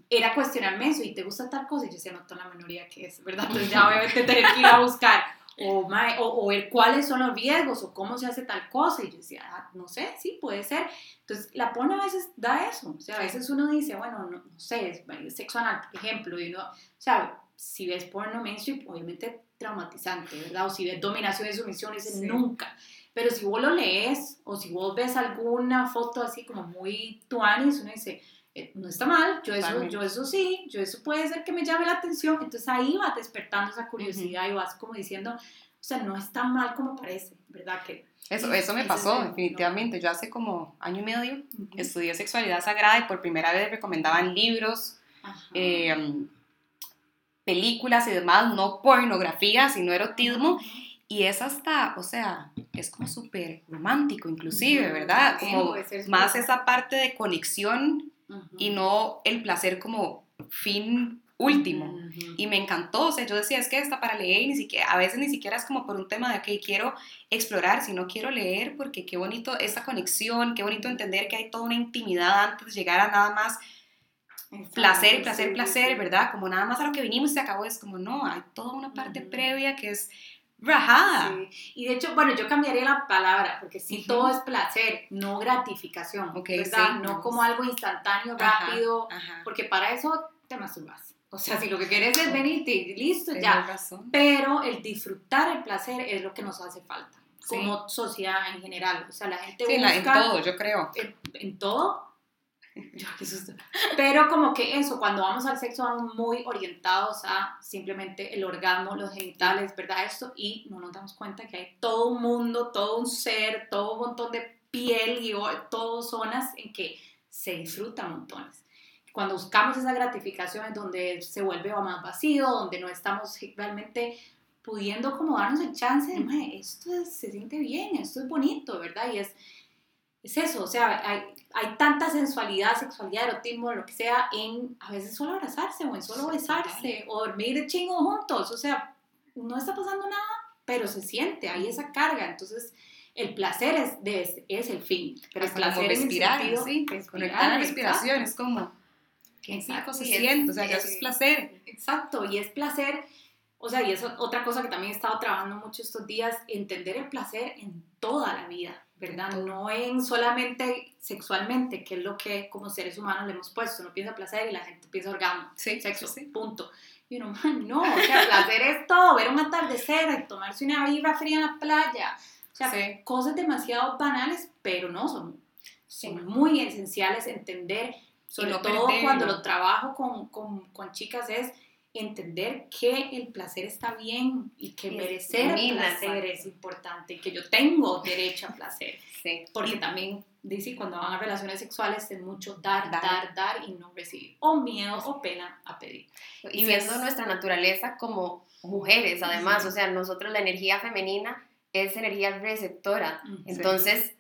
era cuestionarme eso y te gusta tal cosa y yo decía, no, toda la minoría que es, ¿verdad? Entonces ya obviamente tener que ir a buscar o, o, ver cuáles son los riesgos o cómo se hace tal cosa. Y yo decía, ah, no sé, sí, puede ser. Entonces, la porno a veces da eso. O sea, a veces uno dice, bueno, no, no sé, es sexo anal, por ejemplo, y uno, o sea, si ves porno mainstream, obviamente traumatizante, ¿verdad? O si ves dominación y sumisión, dices, nunca. Pero si vos lo lees o si vos ves alguna foto así como muy tuanis, uno dice, eh, no está mal, yo eso, yo eso sí, yo eso puede ser que me llame la atención, entonces ahí va despertando esa curiosidad y vas como diciendo, o sea, no es tan mal como parece, ¿verdad? Que, eso, eso me pasó, definitivamente. Yo hace como año y medio estudié sexualidad sagrada y por primera vez recomendaban libros, em, películas y demás, no pornografía, sino erotismo. Y es hasta, o sea, es como súper romántico inclusive, ¿verdad? Como más esa parte de conexión y no el placer como fin último. Y me encantó, o sea, yo decía, es que está para leer ni siquiera, a veces ni siquiera es como por un tema de que quiero explorar, sino quiero leer porque qué bonito esta conexión, qué bonito entender que hay toda una intimidad antes de llegar a nada más placer, placer, placer, ¿verdad? Como nada más a lo que vinimos y se acabó, es como, no, hay toda una parte previa que es rajada. Y de hecho, bueno, yo cambiaría la palabra, porque sí, todo es placer, no gratificación, ¿verdad? no como algo instantáneo, rápido, porque para eso te masturbas. O sea, si lo que quieres es venirte y listo, ya. Pero el disfrutar el placer es lo que nos hace falta, como sociedad en general. O sea, la gente busca... en todo, yo creo. en todo, Pero como que eso, cuando vamos al sexo vamos muy orientados a simplemente el orgasmo, los genitales, ¿verdad? Esto, y no nos damos cuenta que hay todo un mundo, todo un ser, todo un montón de piel y todo zonas en que se disfrutan montones. Cuando buscamos esa gratificación es donde se vuelve más vacío, donde no estamos realmente pudiendo como darnos el chance de, esto se siente bien, esto es bonito, ¿verdad? Y es, es eso, o sea, hay, hay tanta sensualidad, sexualidad, erotismo, lo que sea, en a veces solo abrazarse o en solo besarse o dormir chingo juntos. O sea, no está pasando nada, pero se siente, hay esa carga. Entonces, el placer es, de, es el fin. Pero el placer como respirar, sí, conectar la respiración, es como, qué rico se siente, o sea, ya es placer. Exacto, y es placer, o sea, y es otra cosa que también he estado trabajando mucho estos días, entender el placer en toda la vida ¿verdad? No en solamente sexualmente, que es lo que como seres humanos le hemos puesto. Uno piensa placer y la gente piensa orgasmo, sí, sexo, punto. Y uno, man, no, o sea, placer es todo, ver un atardecer, tomarse una vibra fría en la playa, o sea, Sí. cosas demasiado banales, pero no, son, son muy esenciales entender, sobre no todo perderlo. cuando lo trabajo con, con, con chicas, es entender que el placer está bien y que Y es merecer el placer es importante, que yo tengo derecho a placer. Sí. Porque también, dice, cuando van a relaciones sexuales es mucho dar, Dar. dar, dar, y no recibir. O miedo o pena a pedir. Y Sí, viendo es- nuestra naturaleza como mujeres, además, o sea, nosotros la energía femenina es energía receptora. Entonces,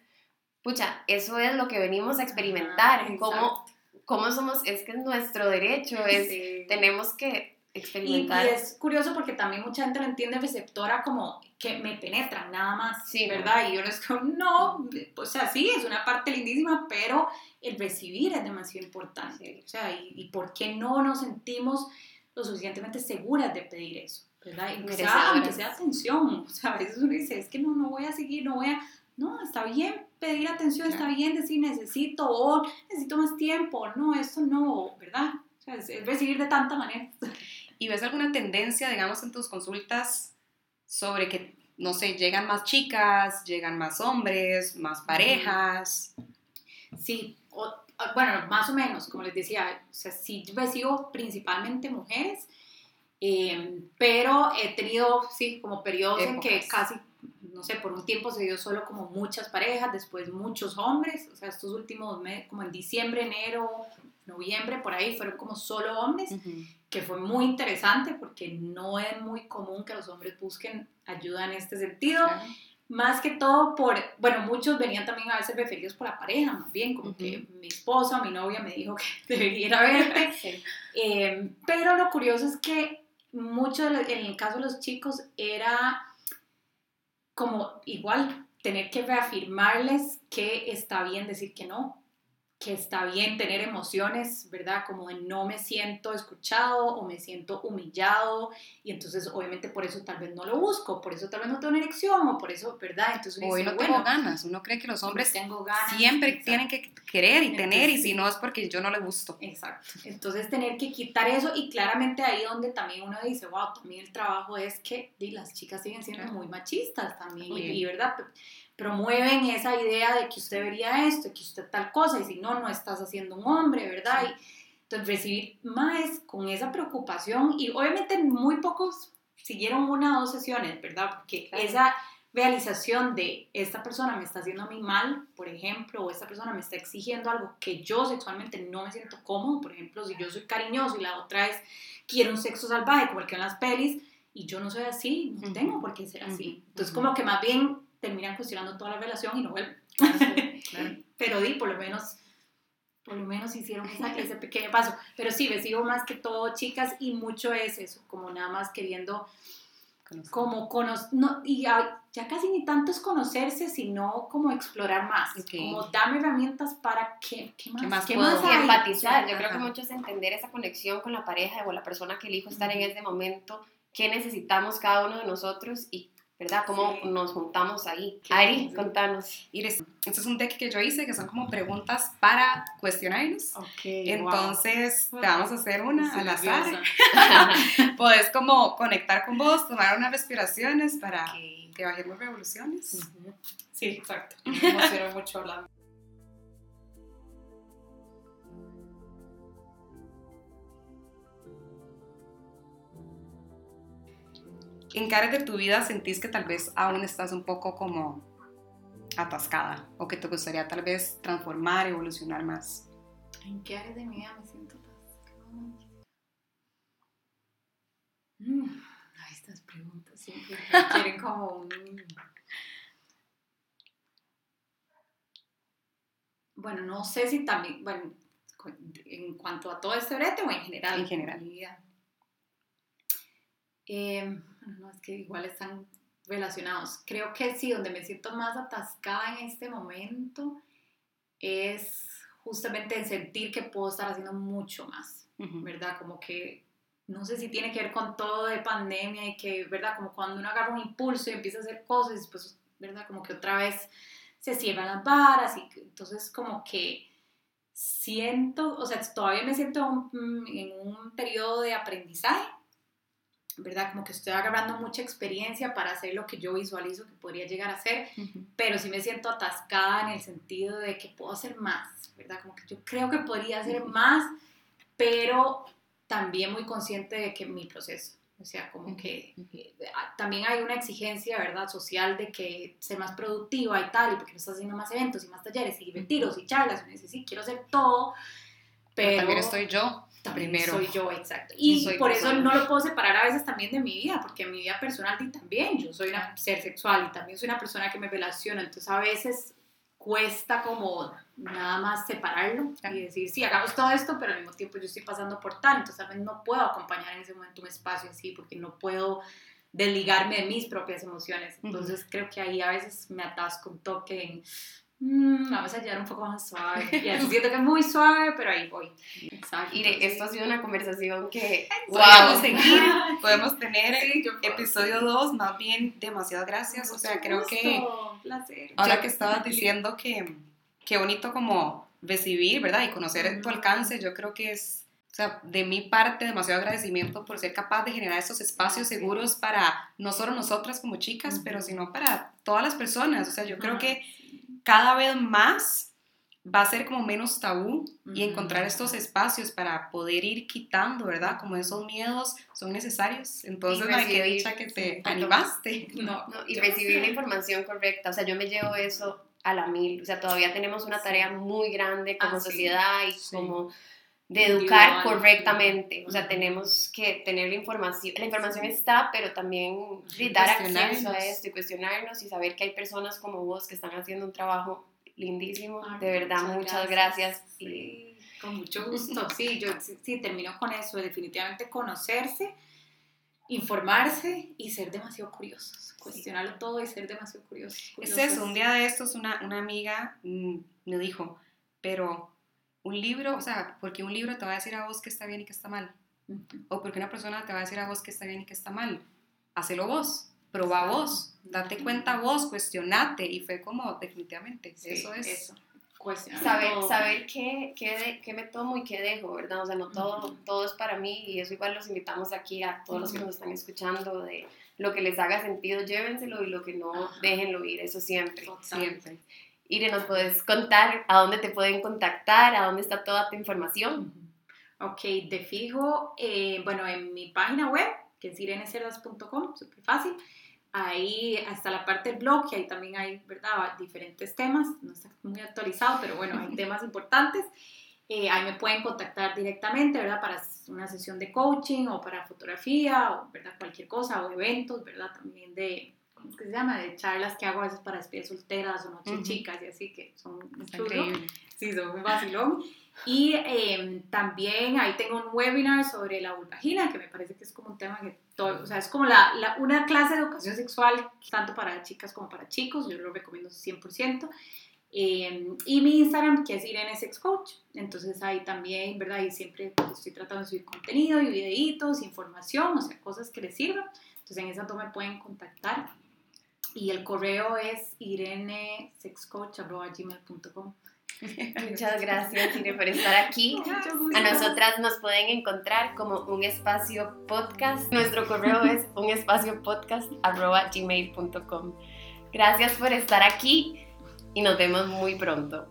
pucha, eso es lo que venimos a experimentar, Ajá, cómo, cómo somos, es que es nuestro derecho, es, Sí. tenemos que Y, y experimentar. es curioso porque también mucha gente lo entiende receptora como que me penetran nada más, Sí, ¿no? ¿verdad? Y yo les digo, no, o sea, sí, es una parte lindísima, pero el recibir es demasiado importante. Sí. O sea, y, y por qué no nos sentimos lo suficientemente seguras de pedir eso, ¿verdad? Y sea, aunque sea atención, o sea, a veces uno dice, es que no, no voy a seguir, no voy a... No, está bien pedir atención, Claro. está bien decir necesito o necesito más tiempo, no, esto no, ¿verdad? O sea, es, es recibir de tanta manera. ¿Y ves alguna tendencia, digamos, en tus consultas sobre que, no sé, llegan más chicas, llegan más hombres, más parejas? Sí, o- o- bueno, más o menos, como les decía, o sea, sí recibo principalmente mujeres, eh, pero he tenido, sí, como periodos en que Épocas. casi, no sé, por un tiempo se dio solo como muchas parejas, después muchos hombres, o sea, estos últimos meses, como en diciembre, enero, noviembre, por ahí, fueron como solo hombres, que fue muy interesante porque no es muy común que los hombres busquen ayuda en este sentido. Claro. Más que todo por, bueno, muchos venían también a veces referidos por la pareja, más bien, como que mi esposa, mi novia me dijo que debería ir a verte. Sí. Eh, pero lo curioso es que mucho, en el caso de los chicos, era como igual tener que reafirmarles que está bien decir que no, que está bien tener emociones, ¿verdad? Como de no me siento escuchado o me siento humillado y entonces obviamente por eso tal vez no lo busco, por eso tal vez no tengo una erección o por eso, ¿verdad? Entonces uno Hoy dice, no tengo bueno, ganas. Uno cree que los hombres tengo ganas, siempre exacto. tienen que querer y tener, y si no es porque yo no le gusto. Exacto. Entonces tener que quitar eso y claramente ahí donde también uno dice, wow, también el trabajo es que las chicas siguen siendo muy machistas también y, verdad promueven esa idea de que usted debería esto, que usted tal cosa y si no, no estás haciendo un hombre, ¿verdad? Y, entonces recibir más con esa preocupación y obviamente muy pocos siguieron una o dos sesiones, ¿verdad? Porque Claro. esa realización de esta persona me está haciendo a mí mal, por ejemplo, o esta persona me está exigiendo algo que yo sexualmente no me siento cómodo, por ejemplo, si yo soy cariñoso y la otra es quiero un sexo salvaje como el que en las pelis y yo no soy así, no tengo por qué ser así. Entonces ujú. como que más bien terminan cuestionando toda la relación y no vuelven. Claro. Pero di, por lo menos por lo menos hicieron esa- ese pequeño paso. Pero sí, recibo más que todo chicas y mucho es eso, como nada más queriendo como conocer, no, y ya, ya casi ni tanto es conocerse, sino como explorar más, Ok. como darme herramientas para qué, qué más, más qué puedo? más Y hay? empatizar, yo Ajá. creo que mucho es entender esa conexión con la pareja o la persona que elijo estar en Ujú. ese momento, qué necesitamos cada uno de nosotros y, ¿verdad? Cómo Sí. nos juntamos ahí. Ari, contanos. Iris, este es un deck que yo hice que son como preguntas para cuestionarnos. Ok, Entonces, te vamos a hacer una al azar. Puedes como conectar con vos, tomar unas respiraciones para que bajemos revoluciones. Sí, exacto. Me mucho hablando. ¿En qué áreas de tu vida sentís que tal vez aún estás un poco como atascada o que te gustaría tal vez transformar, evolucionar más? ¿En qué áreas de mi vida me siento atascada? Mm, ay, estas preguntas siempre quieren como un... Bueno, no sé si también, bueno, en cuanto a todo este brete o en general. En general. mi vida. Eh, bueno, no, es que igual están relacionados. Creo que sí, donde me siento más atascada en este momento es justamente en sentir que puedo estar haciendo mucho más. ¿verdad? Como que no sé si tiene que ver con todo de pandemia y que, ¿verdad? Como cuando uno agarra un impulso y empieza a hacer cosas, después, ¿verdad? Como que otra vez se cierran las varas y entonces como que siento, o sea, todavía me siento mm, en un periodo de aprendizaje, ¿verdad? Como que estoy agarrando mucha experiencia para hacer lo que yo visualizo que podría llegar a ser, pero sí me siento atascada en el sentido de que puedo hacer más, ¿verdad? Como que yo creo que podría hacer más, pero también muy consciente de que mi proceso, o sea, como que ah, también hay una exigencia, ¿verdad? Social de que ser más productiva y tal, y porque no estás haciendo más eventos y más talleres y retiros y charlas, y me dice, sí, quiero hacer todo, pero, también estoy yo. Primero. Soy yo, exacto. Y por eso no lo puedo separar a veces también de mi vida, porque en mi vida personal y también yo soy una ser sexual y también soy una persona que me relaciona, entonces a veces cuesta como nada más separarlo y decir, sí, hagamos todo esto, pero al mismo tiempo yo estoy pasando por tal, entonces tal vez no puedo acompañar en ese momento un espacio así, porque no puedo desligarme de mis propias emociones. Entonces creo que ahí a veces me atasco un toque en Mm, vamos a llegar un poco más suave. Ya siento que es muy suave, pero ahí voy. Exacto. Mire, esto ha sido una conversación que podemos seguir, podemos tener episodio 2, más bien demasiadas gracias. o sea, creo que placer. ahora que estabas diciendo que qué bonito como recibir, ¿verdad? Y conocer tu alcance, yo creo que es o sea, de mi parte, demasiado agradecimiento por ser capaz de generar esos espacios seguros para no solo nosotras como chicas, pero sino para todas las personas. O sea, yo creo que cada vez más va a ser como menos tabú y encontrar estos espacios para poder ir quitando, ¿verdad? Como esos miedos son necesarios. Entonces, no hay que dicha que te animaste. No, no y recibir la información correcta. O sea, yo me llevo eso a la mil. O sea, todavía tenemos una tarea muy grande como ah, sociedad y como de educar correctamente. O sea, tenemos que tener la información. La información está, pero también dar acceso a esto y cuestionarnos y saber que hay personas como vos que están haciendo un trabajo lindísimo. de verdad, muchas, gracias. con mucho gusto. Sí, yo sí, termino con eso. Definitivamente conocerse, informarse y ser demasiado curiosos. Cuestionarlo todo y ser demasiado curiosos. Es eso. Un día de estos una, una amiga mm, me dijo, pero un libro, o sea, porque un libro te va a decir a vos que está bien y que está mal. O porque una persona te va a decir a vos que está bien y que está mal. Hacelo vos, proba vos, date cuenta vos, cuestionate. Y fue como, definitivamente, eso es. Eso. Saber, saber qué, qué, qué, me tomo y qué dejo, ¿verdad? O sea, no todo, todo es para mí y eso igual los invitamos aquí a todos los que nos están escuchando de lo que les haga sentido, llévenselo y lo que no, déjenlo ir, eso siempre. Siempre. Ire, ¿nos puedes contar a dónde te pueden contactar, a dónde está toda tu información? Ok, de fijo, eh, bueno, en mi página web, que es irenecerdas.com, súper fácil. Ahí está la parte del blog, y ahí también hay, ¿verdad?, diferentes temas. No está muy actualizado, pero bueno, hay temas importantes. Eh, ahí me pueden contactar directamente, ¿verdad? Para una sesión de coaching o para fotografía, o, ¿verdad? Cualquier cosa, o eventos, ¿verdad? También de ¿cómo se llama? De charlas que hago a veces para despedidas solteras o noches chicas y así, que son increíbles. Sí, son muy vacilón. Y em, también ahí tengo un webinar sobre la vulvagina, que me parece que es como un tema que todo, o sea, es como la, la, una clase de educación sexual, tanto para chicas como para chicos, yo lo recomiendo 100%. Em, y mi Instagram, que es Irene Sex Coach. Entonces ahí también, ¿verdad? Y siempre estoy tratando de subir contenido y videitos, información, o sea, cosas que les sirvan. Entonces en esa me pueden contactar y el correo es irenesexcoach.gmail.com. Muchas gracias, Irene, por estar aquí. A nosotras nos pueden encontrar como un espacio podcast. Nuestro correo es un espacio. Gracias por estar aquí y nos vemos muy pronto.